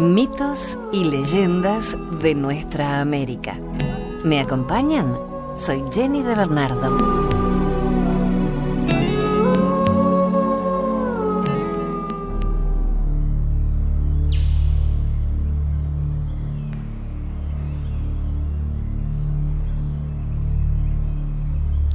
Mitos y leyendas de nuestra América. ¿Me acompañan? Soy Jenny de Bernardo.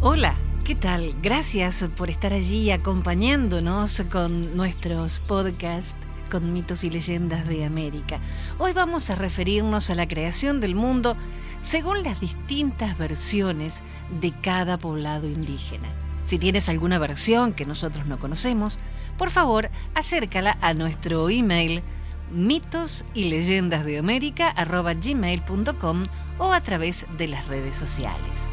Hola, ¿qué tal? Gracias por estar allí acompañándonos con nuestros podcasts con mitos y leyendas de América. Hoy vamos a referirnos a la creación del mundo según las distintas versiones de cada poblado indígena. Si tienes alguna versión que nosotros no conocemos, por favor acércala a nuestro email mitos y leyendas de América o a través de las redes sociales.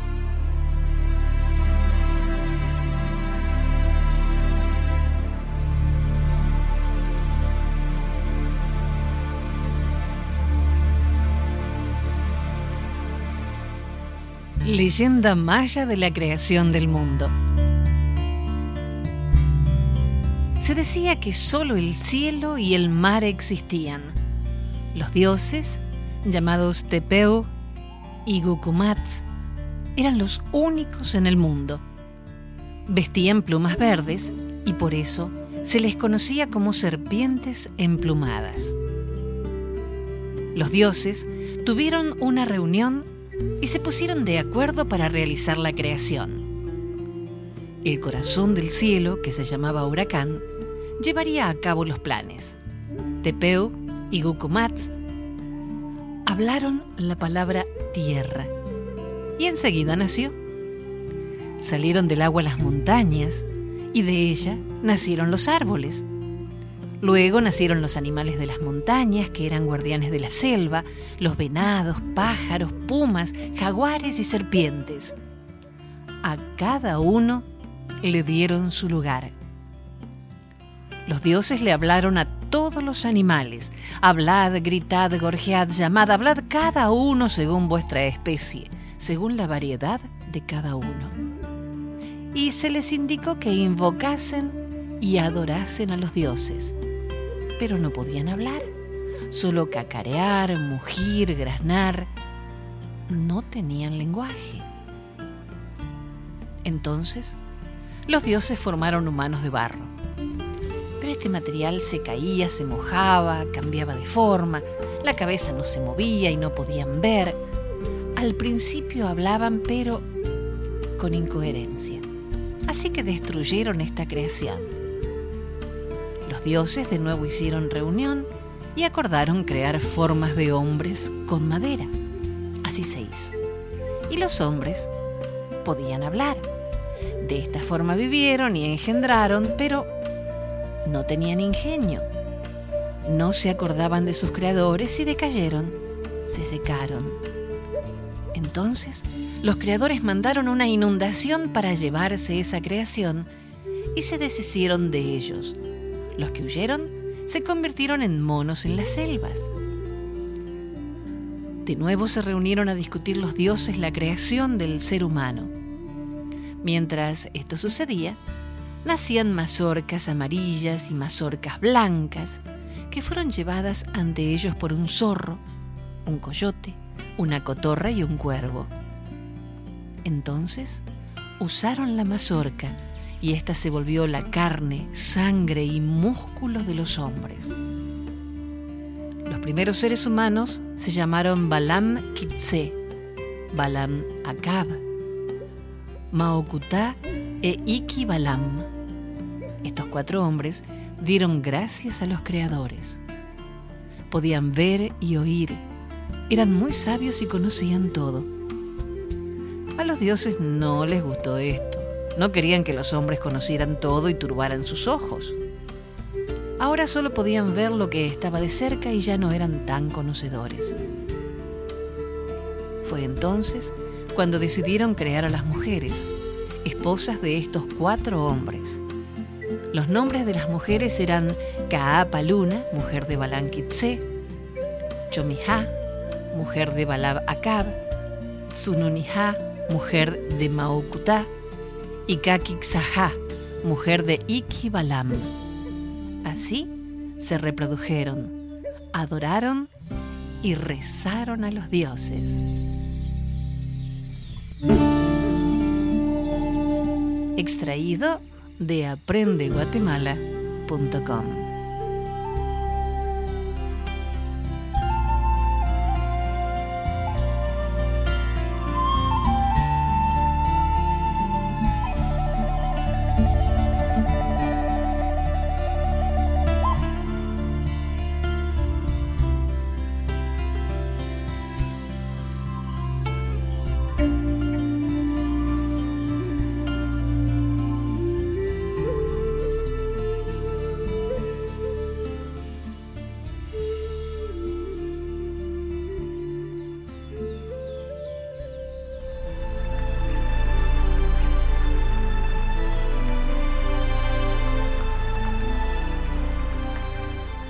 Leyenda maya de la creación del mundo. Se decía que solo el cielo y el mar existían. Los dioses, llamados Tepeu y Gukumats, eran los únicos en el mundo. Vestían plumas verdes y por eso se les conocía como serpientes emplumadas. Los dioses tuvieron una reunión y se pusieron de acuerdo para realizar la creación. El corazón del cielo, que se llamaba Huracán, llevaría a cabo los planes. Tepeu y Gukumats hablaron la palabra tierra y enseguida nació. Salieron del agua las montañas y de ella nacieron los árboles. Luego nacieron los animales de las montañas, que eran guardianes de la selva, los venados, pájaros, pumas, jaguares y serpientes. A cada uno le dieron su lugar. Los dioses le hablaron a todos los animales. Hablad, gritad, gorjead, llamad, hablad cada uno según vuestra especie, según la variedad de cada uno. Y se les indicó que invocasen y adorasen a los dioses pero no podían hablar. Solo cacarear, mugir, granar. No tenían lenguaje. Entonces, los dioses formaron humanos de barro. Pero este material se caía, se mojaba, cambiaba de forma, la cabeza no se movía y no podían ver. Al principio hablaban, pero con incoherencia. Así que destruyeron esta creación dioses de nuevo hicieron reunión y acordaron crear formas de hombres con madera. Así se hizo. Y los hombres podían hablar. De esta forma vivieron y engendraron, pero no tenían ingenio. No se acordaban de sus creadores y decayeron, se secaron. Entonces, los creadores mandaron una inundación para llevarse esa creación y se deshicieron de ellos los que huyeron se convirtieron en monos en las selvas. De nuevo se reunieron a discutir los dioses la creación del ser humano. Mientras esto sucedía, nacían mazorcas amarillas y mazorcas blancas que fueron llevadas ante ellos por un zorro, un coyote, una cotorra y un cuervo. Entonces usaron la mazorca y ésta se volvió la carne, sangre y músculos de los hombres. Los primeros seres humanos se llamaron Balam Kitse, Balam Akab, Maokutá e Iki Balam. Estos cuatro hombres dieron gracias a los creadores. Podían ver y oír, eran muy sabios y conocían todo. A los dioses no les gustó esto no querían que los hombres conocieran todo y turbaran sus ojos. Ahora solo podían ver lo que estaba de cerca y ya no eran tan conocedores. Fue entonces cuando decidieron crear a las mujeres, esposas de estos cuatro hombres. Los nombres de las mujeres eran Kaapaluna, mujer de Balan Kitse, mujer de Balab Akab, mujer de Maokutá, y Kakixajá, mujer de Iki Balam. Así se reprodujeron adoraron y rezaron a los dioses. Extraído de aprendeguatemala.com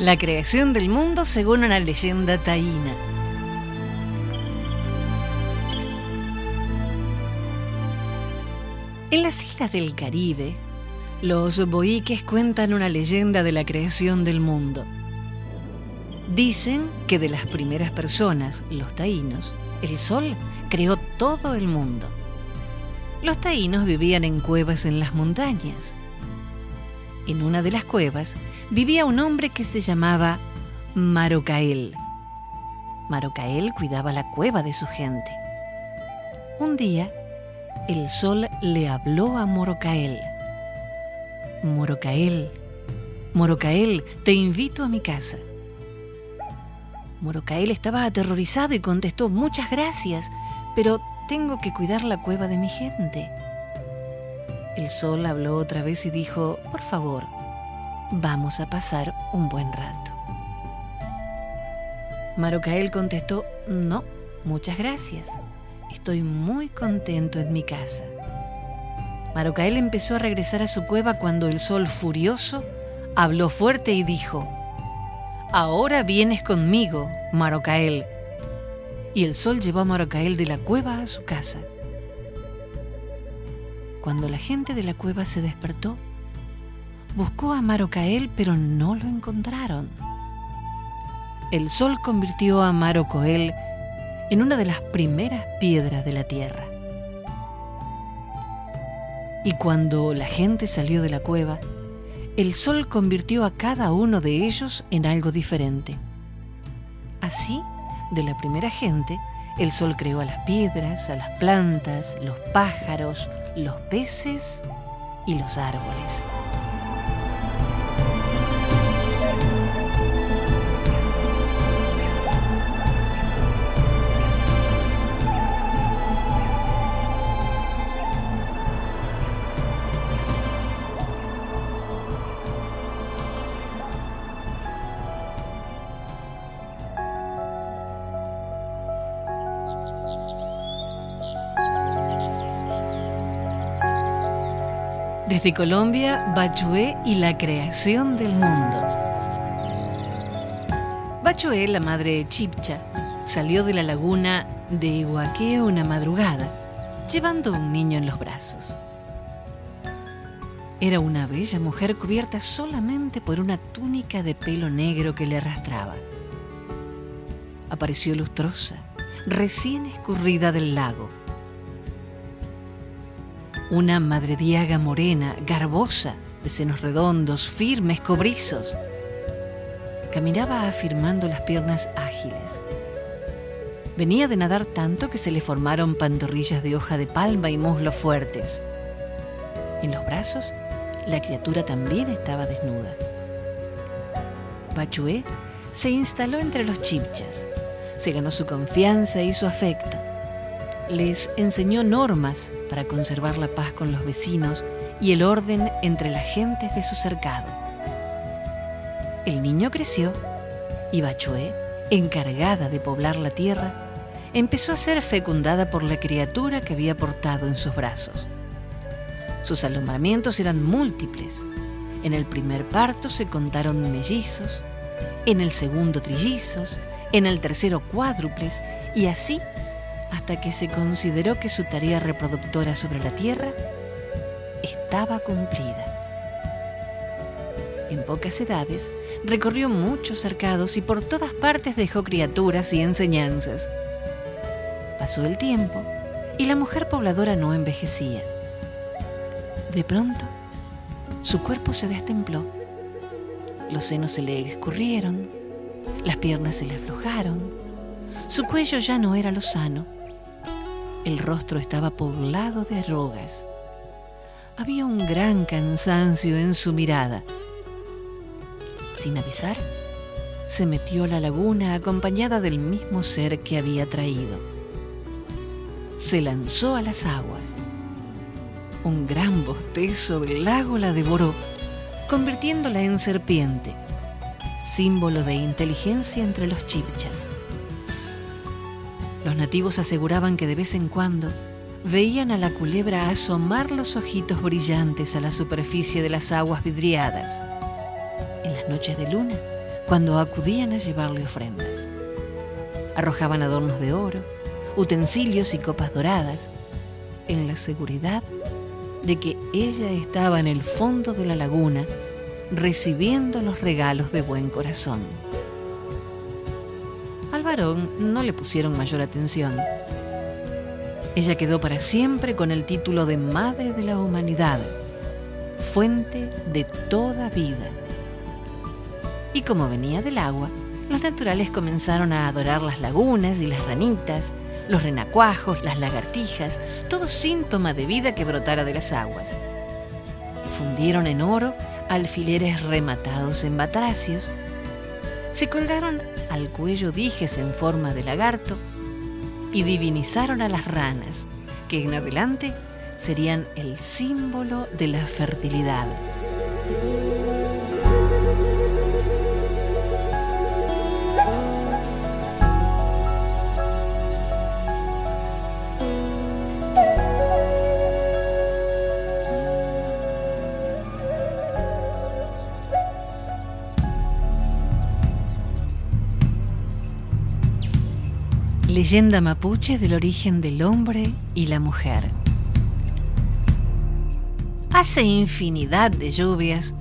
La creación del mundo según una leyenda taína. En las islas del Caribe, los boiques cuentan una leyenda de la creación del mundo. Dicen que de las primeras personas, los taínos, el sol creó todo el mundo. Los taínos vivían en cuevas en las montañas en una de las cuevas vivía un hombre que se llamaba Marocael. Marocael cuidaba la cueva de su gente. Un día, el sol le habló a Morocael. Morocael, Morocael, te invito a mi casa. Morocael estaba aterrorizado y contestó, muchas gracias, pero tengo que cuidar la cueva de mi gente. El sol habló otra vez y dijo, por favor, vamos a pasar un buen rato. Marocael contestó, no, muchas gracias. Estoy muy contento en mi casa. Marocael empezó a regresar a su cueva cuando el sol furioso habló fuerte y dijo, Ahora vienes conmigo, Marocael. Y el sol llevó a Marocael de la cueva a su casa. Cuando la gente de la cueva se despertó, buscó a Marocael, pero no lo encontraron. El sol convirtió a Marocoel en una de las primeras piedras de la tierra. Y cuando la gente salió de la cueva, el sol convirtió a cada uno de ellos en algo diferente. Así, de la primera gente, el sol creó a las piedras, a las plantas, los pájaros, los peces y los árboles. Desde Colombia, Bachué y la creación del mundo. Bachué, la madre de Chipcha, salió de la laguna de Iguaque una madrugada, llevando un niño en los brazos. Era una bella mujer cubierta solamente por una túnica de pelo negro que le arrastraba. Apareció lustrosa, recién escurrida del lago una madrediaga morena, garbosa, de senos redondos, firmes, cobrizos. Caminaba afirmando las piernas ágiles. Venía de nadar tanto que se le formaron pantorrillas de hoja de palma y muslos fuertes. En los brazos, la criatura también estaba desnuda. Bachué se instaló entre los chipchas, se ganó su confianza y su afecto les enseñó normas para conservar la paz con los vecinos y el orden entre las gentes de su cercado. El niño creció y Bachué, encargada de poblar la tierra, empezó a ser fecundada por la criatura que había portado en sus brazos. Sus alumbramientos eran múltiples. En el primer parto se contaron mellizos, en el segundo trillizos, en el tercero cuádruples y así hasta que se consideró que su tarea reproductora sobre la Tierra estaba cumplida. En pocas edades recorrió muchos cercados y por todas partes dejó criaturas y enseñanzas. Pasó el tiempo y la mujer pobladora no envejecía. De pronto, su cuerpo se destempló. Los senos se le escurrieron, las piernas se le aflojaron, su cuello ya no era lo sano. El rostro estaba poblado de arrugas. Había un gran cansancio en su mirada. Sin avisar, se metió a la laguna acompañada del mismo ser que había traído. Se lanzó a las aguas. Un gran bostezo del lago la devoró, convirtiéndola en serpiente, símbolo de inteligencia entre los chipchas. Los nativos aseguraban que de vez en cuando veían a la culebra asomar los ojitos brillantes a la superficie de las aguas vidriadas, en las noches de luna, cuando acudían a llevarle ofrendas. Arrojaban adornos de oro, utensilios y copas doradas, en la seguridad de que ella estaba en el fondo de la laguna recibiendo los regalos de buen corazón. No le pusieron mayor atención. Ella quedó para siempre con el título de Madre de la Humanidad, fuente de toda vida. Y como venía del agua, los naturales comenzaron a adorar las lagunas y las ranitas, los renacuajos, las lagartijas, todo síntoma de vida que brotara de las aguas. Fundieron en oro alfileres rematados en batracios, se colgaron al cuello dijes en forma de lagarto y divinizaron a las ranas, que en adelante serían el símbolo de la fertilidad. Leyenda mapuche del origen del hombre y la mujer. Hace infinidad de lluvias,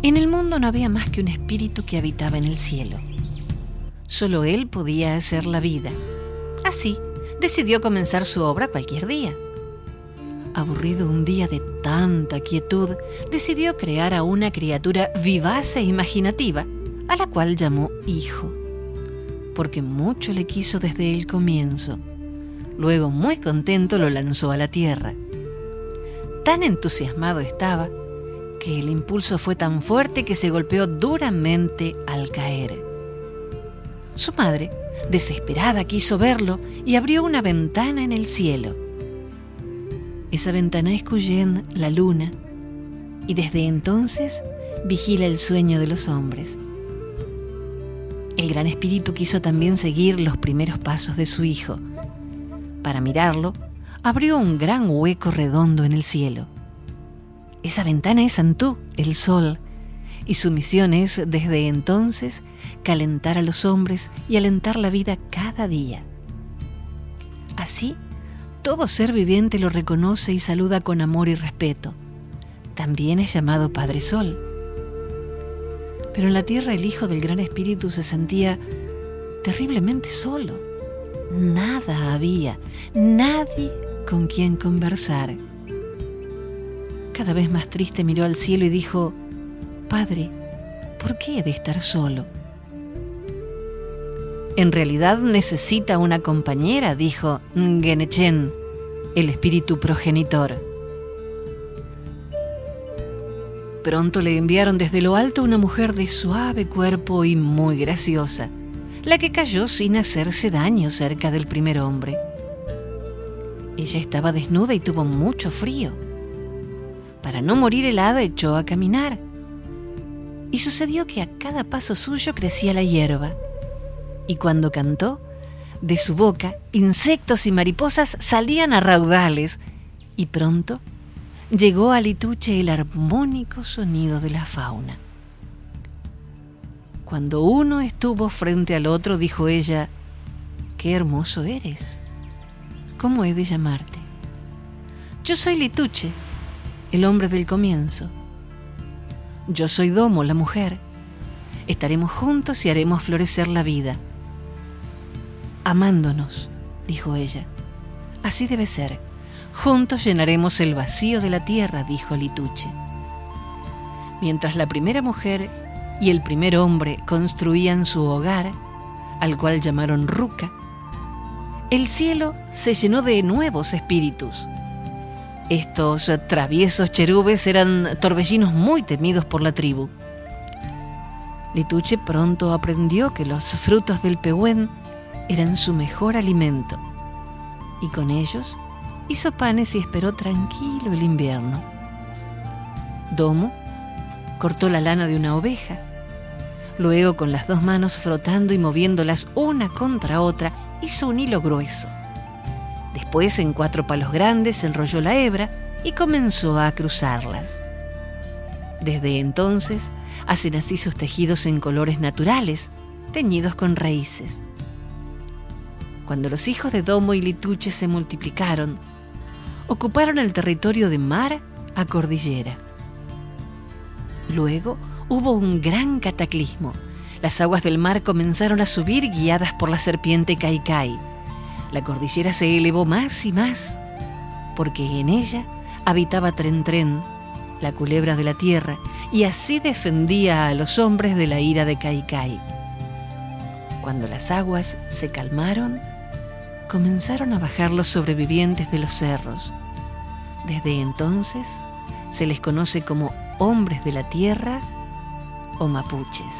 en el mundo no había más que un espíritu que habitaba en el cielo. Solo él podía hacer la vida. Así, decidió comenzar su obra cualquier día. Aburrido un día de tanta quietud, decidió crear a una criatura vivaz e imaginativa, a la cual llamó hijo porque mucho le quiso desde el comienzo. Luego, muy contento, lo lanzó a la tierra. Tan entusiasmado estaba que el impulso fue tan fuerte que se golpeó duramente al caer. Su madre, desesperada, quiso verlo y abrió una ventana en el cielo. Esa ventana es Cuyen, la luna, y desde entonces vigila el sueño de los hombres. El Gran Espíritu quiso también seguir los primeros pasos de su Hijo. Para mirarlo, abrió un gran hueco redondo en el cielo. Esa ventana es Antú, el sol, y su misión es, desde entonces, calentar a los hombres y alentar la vida cada día. Así, todo ser viviente lo reconoce y saluda con amor y respeto. También es llamado Padre Sol. Pero en la tierra el Hijo del Gran Espíritu se sentía terriblemente solo. Nada había, nadie con quien conversar. Cada vez más triste miró al cielo y dijo, Padre, ¿por qué he de estar solo? En realidad necesita una compañera, dijo Ngenechen, el espíritu progenitor. Pronto le enviaron desde lo alto una mujer de suave cuerpo y muy graciosa, la que cayó sin hacerse daño cerca del primer hombre. Ella estaba desnuda y tuvo mucho frío. Para no morir helada echó a caminar. Y sucedió que a cada paso suyo crecía la hierba. Y cuando cantó, de su boca insectos y mariposas salían a raudales y pronto llegó a Lituche el armónico sonido de la fauna. Cuando uno estuvo frente al otro, dijo ella, Qué hermoso eres. ¿Cómo he de llamarte? Yo soy Lituche, el hombre del comienzo. Yo soy Domo, la mujer, Estaremos juntos y haremos florecer la vida. Amándonos, dijo ella. Así debe ser. Juntos llenaremos el vacío de la tierra, dijo Lituche. Mientras la primera mujer y el primer hombre construían su hogar, al cual llamaron Ruca, el cielo se llenó de nuevos espíritus. Estos traviesos cherubes eran torbellinos muy temidos por la tribu. Lituche pronto aprendió que los frutos del pehuen eran su mejor alimento, y con ellos hizo panes y esperó tranquilo el invierno. Domo cortó la lana de una oveja, luego con las dos manos frotando y moviéndolas una contra otra, hizo un hilo grueso. Después en cuatro palos grandes enrolló la hebra y comenzó a cruzarlas. Desde entonces hacen así sus tejidos en colores naturales, teñidos con raíces. Cuando los hijos de Domo y Lituche se multiplicaron, ocuparon el territorio de mar a cordillera. Luego hubo un gran cataclismo. Las aguas del mar comenzaron a subir guiadas por la serpiente Kaikai. La cordillera se elevó más y más, porque en ella habitaba Tren Tren, la culebra de la tierra, y así defendía a los hombres de la ira de Kaikai. Cuando las aguas se calmaron, comenzaron a bajar los sobrevivientes de los cerros. Desde entonces se les conoce como hombres de la tierra o mapuches.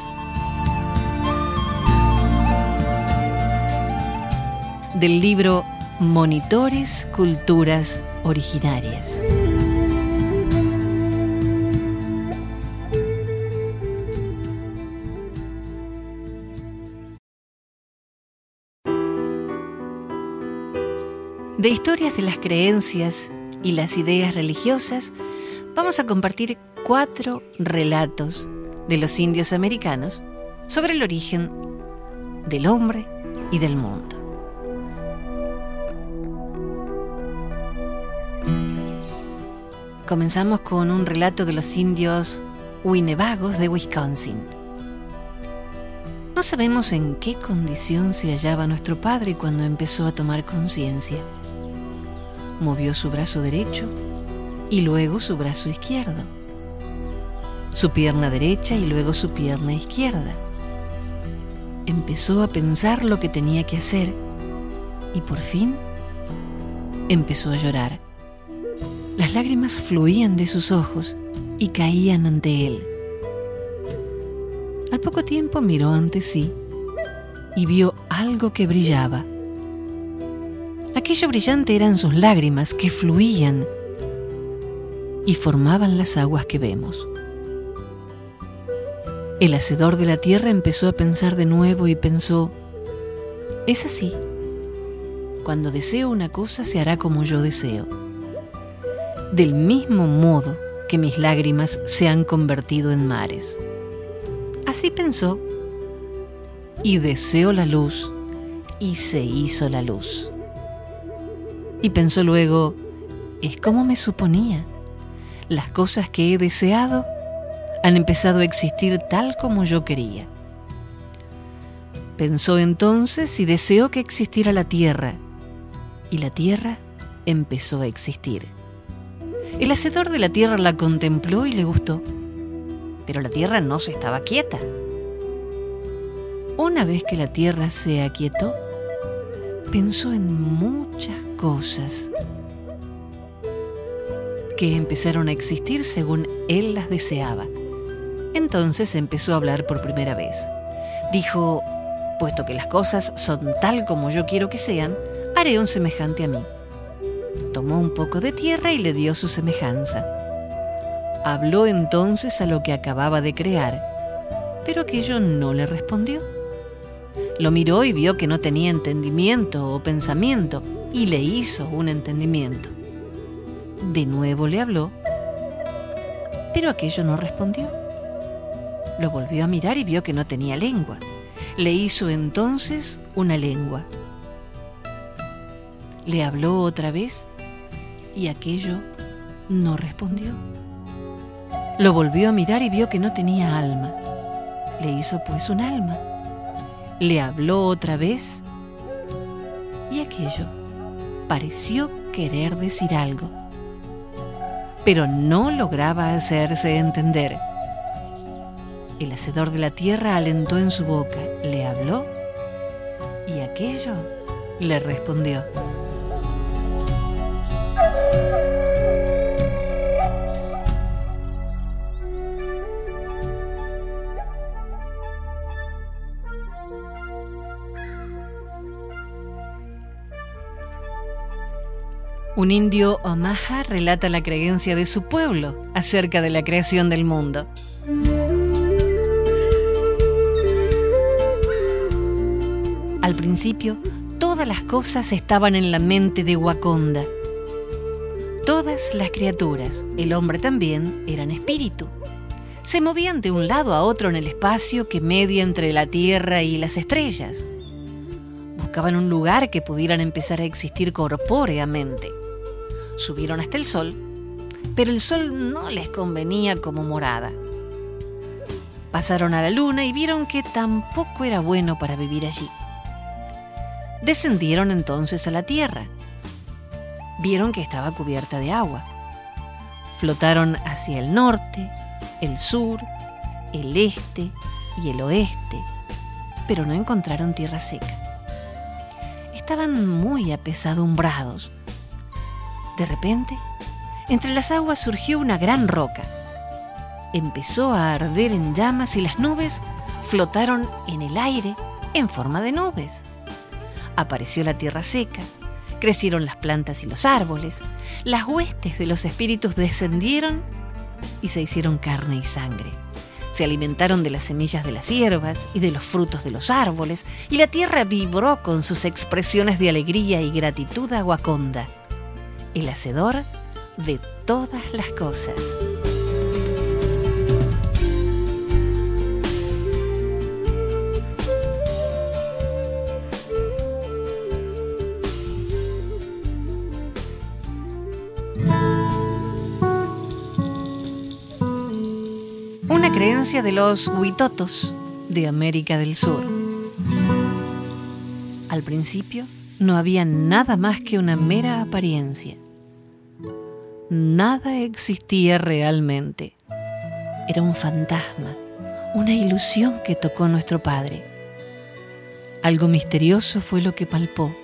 Del libro Monitores Culturas Originarias. De historias de las creencias y las ideas religiosas, vamos a compartir cuatro relatos de los indios americanos sobre el origen del hombre y del mundo. Comenzamos con un relato de los indios Winnebagos de Wisconsin. No sabemos en qué condición se hallaba nuestro padre cuando empezó a tomar conciencia movió su brazo derecho y luego su brazo izquierdo, su pierna derecha y luego su pierna izquierda. Empezó a pensar lo que tenía que hacer y por fin empezó a llorar. Las lágrimas fluían de sus ojos y caían ante él. Al poco tiempo miró ante sí y vio algo que brillaba Aquello brillante eran sus lágrimas que fluían y formaban las aguas que vemos. El hacedor de la tierra empezó a pensar de nuevo y pensó, es así, cuando deseo una cosa se hará como yo deseo. Del mismo modo que mis lágrimas se han convertido en mares. Así pensó, y deseó la luz, y se hizo la luz. Y pensó luego, es como me suponía. Las cosas que he deseado han empezado a existir tal como yo quería. Pensó entonces y deseó que existiera la tierra, y la tierra empezó a existir. El hacedor de la tierra la contempló y le gustó, pero la tierra no se estaba quieta. Una vez que la tierra se aquietó, pensó en muchas cosas que empezaron a existir según él las deseaba. Entonces empezó a hablar por primera vez. Dijo, puesto que las cosas son tal como yo quiero que sean, haré un semejante a mí. Tomó un poco de tierra y le dio su semejanza. Habló entonces a lo que acababa de crear, pero aquello no le respondió. Lo miró y vio que no tenía entendimiento o pensamiento y le hizo un entendimiento. De nuevo le habló, pero aquello no respondió. Lo volvió a mirar y vio que no tenía lengua. Le hizo entonces una lengua. Le habló otra vez y aquello no respondió. Lo volvió a mirar y vio que no tenía alma. le hizo pues un alma. Le habló otra vez y aquello pareció querer decir algo, pero no lograba hacerse entender. El hacedor de la tierra alentó en su boca, le habló y aquello le respondió. Un indio Omaha relata la creencia de su pueblo acerca de la creación del mundo. Al principio, todas las cosas estaban en la mente de Wakonda. Todas las criaturas, el hombre también, eran espíritu. Se movían de un lado a otro en el espacio que media entre la Tierra y las estrellas. Buscaban un lugar que pudieran empezar a existir corpóreamente subieron hasta el sol, pero el sol no les convenía como morada. Pasaron a la luna y vieron que tampoco era bueno para vivir allí. Descendieron entonces a la tierra. Vieron que estaba cubierta de agua. Flotaron hacia el norte, el sur, el este y el oeste, pero no encontraron tierra seca. Estaban muy apesadumbrados de repente, entre las aguas surgió una gran roca. Empezó a arder en llamas y las nubes flotaron en el aire en forma de nubes. Apareció la tierra seca, crecieron las plantas y los árboles, las huestes de los espíritus descendieron y se hicieron carne y sangre. Se alimentaron de las semillas de las hierbas y de los frutos de los árboles, y la tierra vibró con sus expresiones de alegría y gratitud a Wakonda el hacedor de todas las cosas. Una creencia de los huitotos de América del Sur. Al principio no había nada más que una mera apariencia nada existía realmente. Era un fantasma, una ilusión que tocó nuestro Padre. Algo misterioso fue lo que palpó.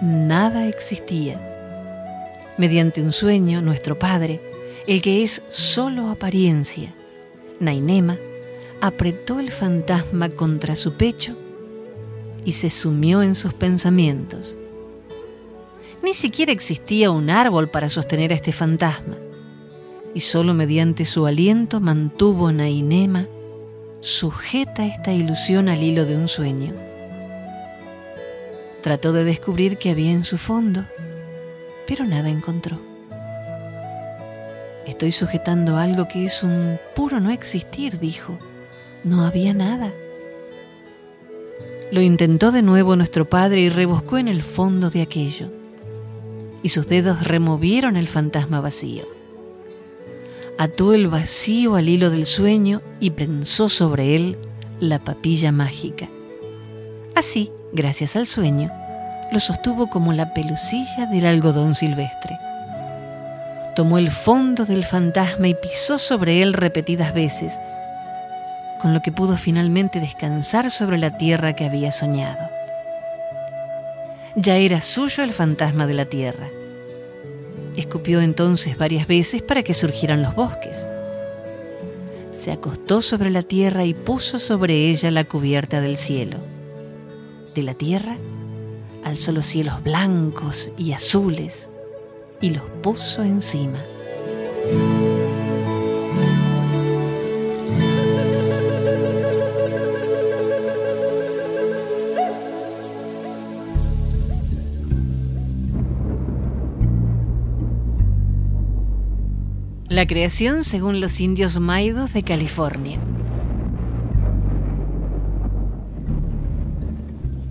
Nada existía. Mediante un sueño, nuestro Padre, el que es solo apariencia, Nainema, apretó el fantasma contra su pecho y se sumió en sus pensamientos ni siquiera existía un árbol para sostener a este fantasma, y solo mediante su aliento mantuvo Nainema sujeta esta ilusión al hilo de un sueño. Trató de descubrir qué había en su fondo, pero nada encontró. Estoy sujetando algo que es un puro no existir, dijo. No había nada. Lo intentó de nuevo nuestro padre y rebuscó en el fondo de aquello y sus dedos removieron el fantasma vacío. Ató el vacío al hilo del sueño y prensó sobre él la papilla mágica. Así, gracias al sueño, lo sostuvo como la pelusilla del algodón silvestre. Tomó el fondo del fantasma y pisó sobre él repetidas veces, con lo que pudo finalmente descansar sobre la tierra que había soñado. Ya era suyo el fantasma de la tierra. Escupió entonces varias veces para que surgieran los bosques. Se acostó sobre la tierra y puso sobre ella la cubierta del cielo. De la tierra alzó los cielos blancos y azules y los puso encima. La creación según los indios maidos de California.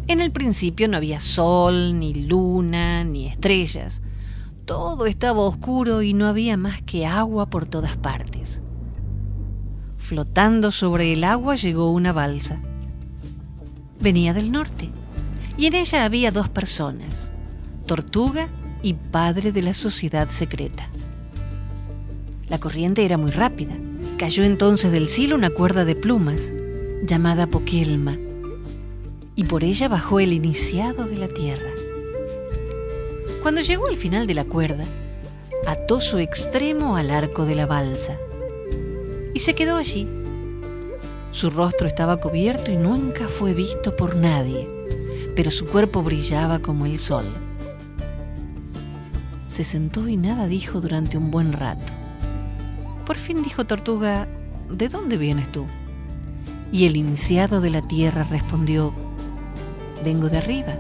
En el principio no había sol, ni luna, ni estrellas. Todo estaba oscuro y no había más que agua por todas partes. Flotando sobre el agua llegó una balsa. Venía del norte y en ella había dos personas, Tortuga y padre de la sociedad secreta. La corriente era muy rápida. Cayó entonces del cielo una cuerda de plumas, llamada Pokelma, y por ella bajó el iniciado de la tierra. Cuando llegó al final de la cuerda, ató su extremo al arco de la balsa y se quedó allí. Su rostro estaba cubierto y nunca fue visto por nadie, pero su cuerpo brillaba como el sol. Se sentó y nada dijo durante un buen rato. Por fin dijo Tortuga, ¿de dónde vienes tú? Y el iniciado de la tierra respondió, vengo de arriba.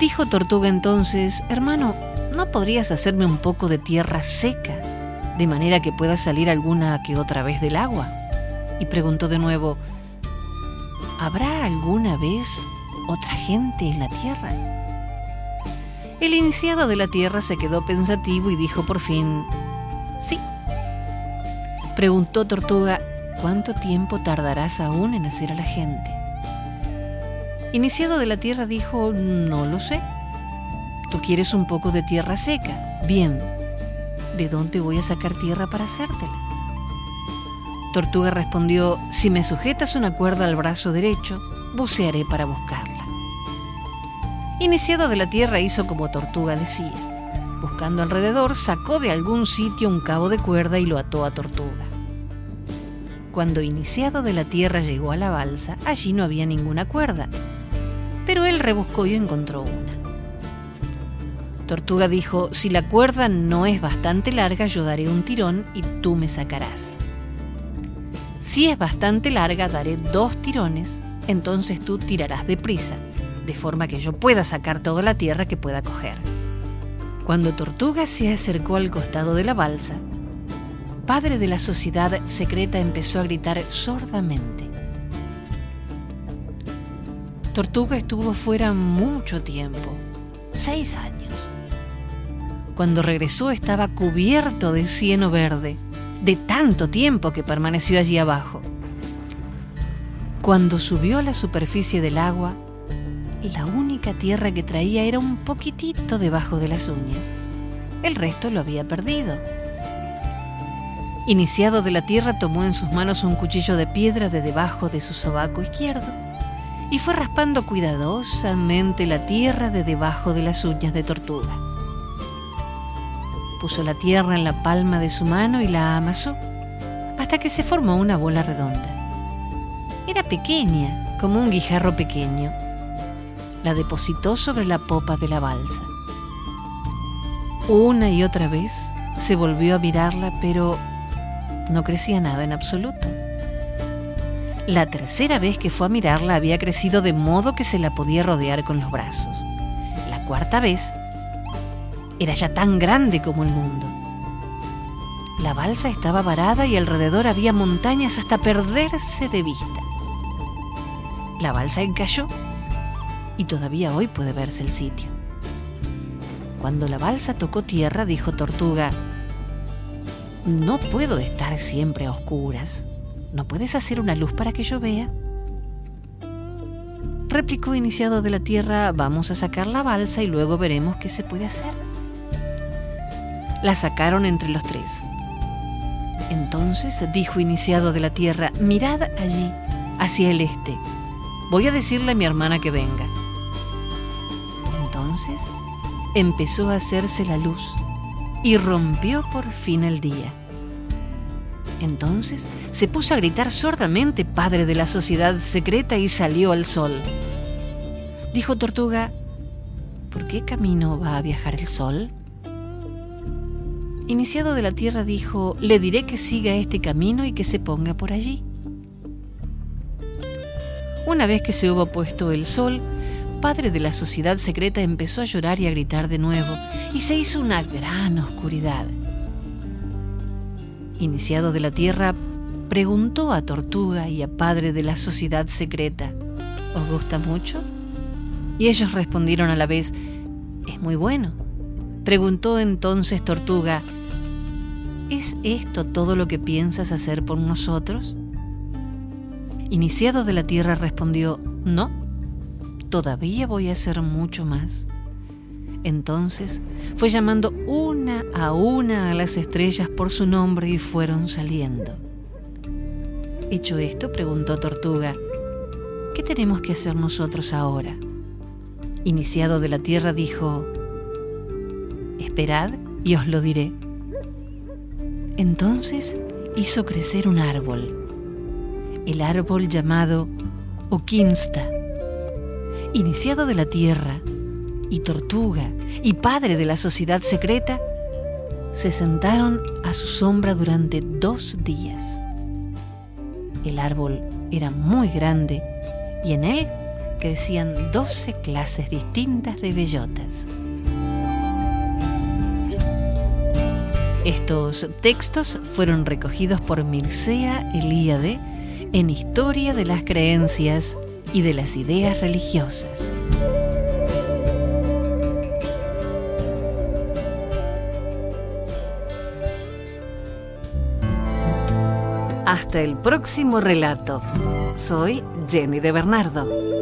Dijo Tortuga entonces, hermano, ¿no podrías hacerme un poco de tierra seca, de manera que pueda salir alguna que otra vez del agua? Y preguntó de nuevo, ¿habrá alguna vez otra gente en la tierra? El iniciado de la tierra se quedó pensativo y dijo por fin, sí. Preguntó Tortuga, ¿cuánto tiempo tardarás aún en hacer a la gente? Iniciado de la tierra dijo, no lo sé. Tú quieres un poco de tierra seca. Bien, ¿de dónde voy a sacar tierra para hacértela? Tortuga respondió, si me sujetas una cuerda al brazo derecho, bucearé para buscarla. Iniciado de la tierra hizo como Tortuga decía. Buscando alrededor, sacó de algún sitio un cabo de cuerda y lo ató a Tortuga. Cuando Iniciado de la tierra llegó a la balsa, allí no había ninguna cuerda, pero él rebuscó y encontró una. Tortuga dijo, si la cuerda no es bastante larga, yo daré un tirón y tú me sacarás. Si es bastante larga, daré dos tirones, entonces tú tirarás deprisa, de forma que yo pueda sacar toda la tierra que pueda coger. Cuando Tortuga se acercó al costado de la balsa, padre de la sociedad secreta empezó a gritar sordamente. Tortuga estuvo fuera mucho tiempo, seis años. Cuando regresó estaba cubierto de cieno verde, de tanto tiempo que permaneció allí abajo. Cuando subió a la superficie del agua, la única tierra que traía era un poquitito debajo de las uñas. El resto lo había perdido. Iniciado de la tierra, tomó en sus manos un cuchillo de piedra de debajo de su sobaco izquierdo y fue raspando cuidadosamente la tierra de debajo de las uñas de tortuga puso la tierra en la palma de su mano y la amasó, hasta que se formó una bola redonda. Era pequeña, como un guijarro pequeño. La depositó sobre la popa de la balsa. Una y otra vez se volvió a mirarla, pero no crecía nada en absoluto. La tercera vez que fue a mirarla había crecido de modo que se la podía rodear con los brazos. La cuarta vez era ya tan grande como el mundo. La balsa estaba varada y alrededor había montañas hasta perderse de vista. La balsa encalló y todavía hoy puede verse el sitio. Cuando la balsa tocó tierra, dijo Tortuga, no puedo estar siempre a oscuras. ¿No puedes hacer una luz para que yo vea? Replicó iniciado de la tierra, vamos a sacar la balsa y luego veremos qué se puede hacer la sacaron entre los tres. Entonces dijo iniciado de la tierra, mirad allí, hacia el este. Voy a decirle a mi hermana que venga. Entonces empezó a hacerse la luz y rompió por fin el día. Entonces se puso a gritar sordamente Padre de la sociedad secreta y salió al sol. Dijo Tortuga, ¿por qué camino va a viajar el sol? Iniciado de la tierra dijo, le diré que siga este camino y que se ponga por allí. Una vez que se hubo puesto el sol, padre de la sociedad secreta empezó a llorar y a gritar de nuevo, y se hizo una gran oscuridad. Iniciado de la tierra, preguntó a Tortuga y a padre de la sociedad secreta, ¿os gusta mucho? Y ellos respondieron a la vez, es muy bueno. Preguntó entonces Tortuga, ¿Es esto todo lo que piensas hacer por nosotros? Iniciado de la tierra respondió, no, todavía voy a hacer mucho más. Entonces fue llamando una a una a las estrellas por su nombre y fueron saliendo. Hecho esto, preguntó Tortuga, ¿qué tenemos que hacer nosotros ahora? Iniciado de la tierra dijo, esperad y os lo diré. Entonces hizo crecer un árbol, el árbol llamado Oquinsta. Iniciado de la tierra, y Tortuga y padre de la sociedad secreta, se sentaron a su sombra durante dos días. El árbol era muy grande y en él crecían doce clases distintas de bellotas. Estos textos fueron recogidos por Mircea Elíade en Historia de las Creencias y de las Ideas Religiosas. Hasta el próximo relato. Soy Jenny de Bernardo.